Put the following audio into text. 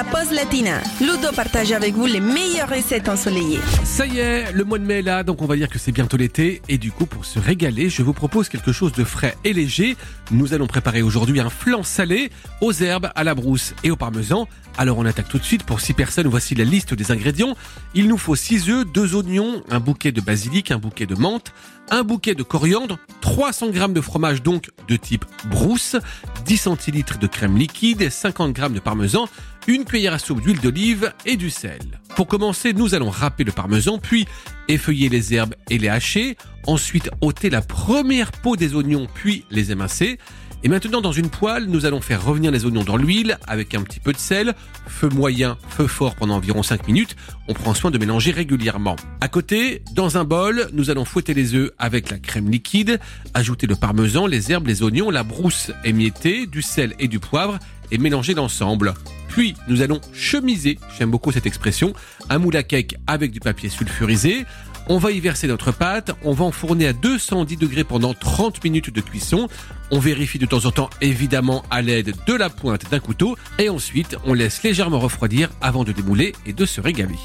la pause latina. Ludo partage avec vous les meilleures recettes ensoleillées. Ça y est, le mois de mai est là, donc on va dire que c'est bientôt l'été. Et du coup, pour se régaler, je vous propose quelque chose de frais et léger. Nous allons préparer aujourd'hui un flan salé aux herbes, à la brousse et au parmesan. Alors on attaque tout de suite. Pour 6 personnes, voici la liste des ingrédients. Il nous faut 6 œufs, 2 oignons, un bouquet de basilic, un bouquet de menthe, un bouquet de coriandre, 300 g de fromage donc de type brousse, 10 centilitres de crème liquide, 50 g de parmesan, une cuillère à soupe d'huile d'olive et du sel. Pour commencer, nous allons râper le parmesan, puis effeuiller les herbes et les hacher, ensuite ôter la première peau des oignons, puis les émincer. Et maintenant, dans une poêle, nous allons faire revenir les oignons dans l'huile avec un petit peu de sel, feu moyen, feu fort pendant environ 5 minutes. On prend soin de mélanger régulièrement. À côté, dans un bol, nous allons fouetter les œufs avec la crème liquide, ajouter le parmesan, les herbes, les oignons, la brousse émiettée, du sel et du poivre et mélanger l'ensemble. Puis nous allons chemiser, j'aime beaucoup cette expression, un moule à cake avec du papier sulfurisé. On va y verser notre pâte, on va enfourner à 210 degrés pendant 30 minutes de cuisson. On vérifie de temps en temps évidemment à l'aide de la pointe d'un couteau et ensuite on laisse légèrement refroidir avant de démouler et de se régaler.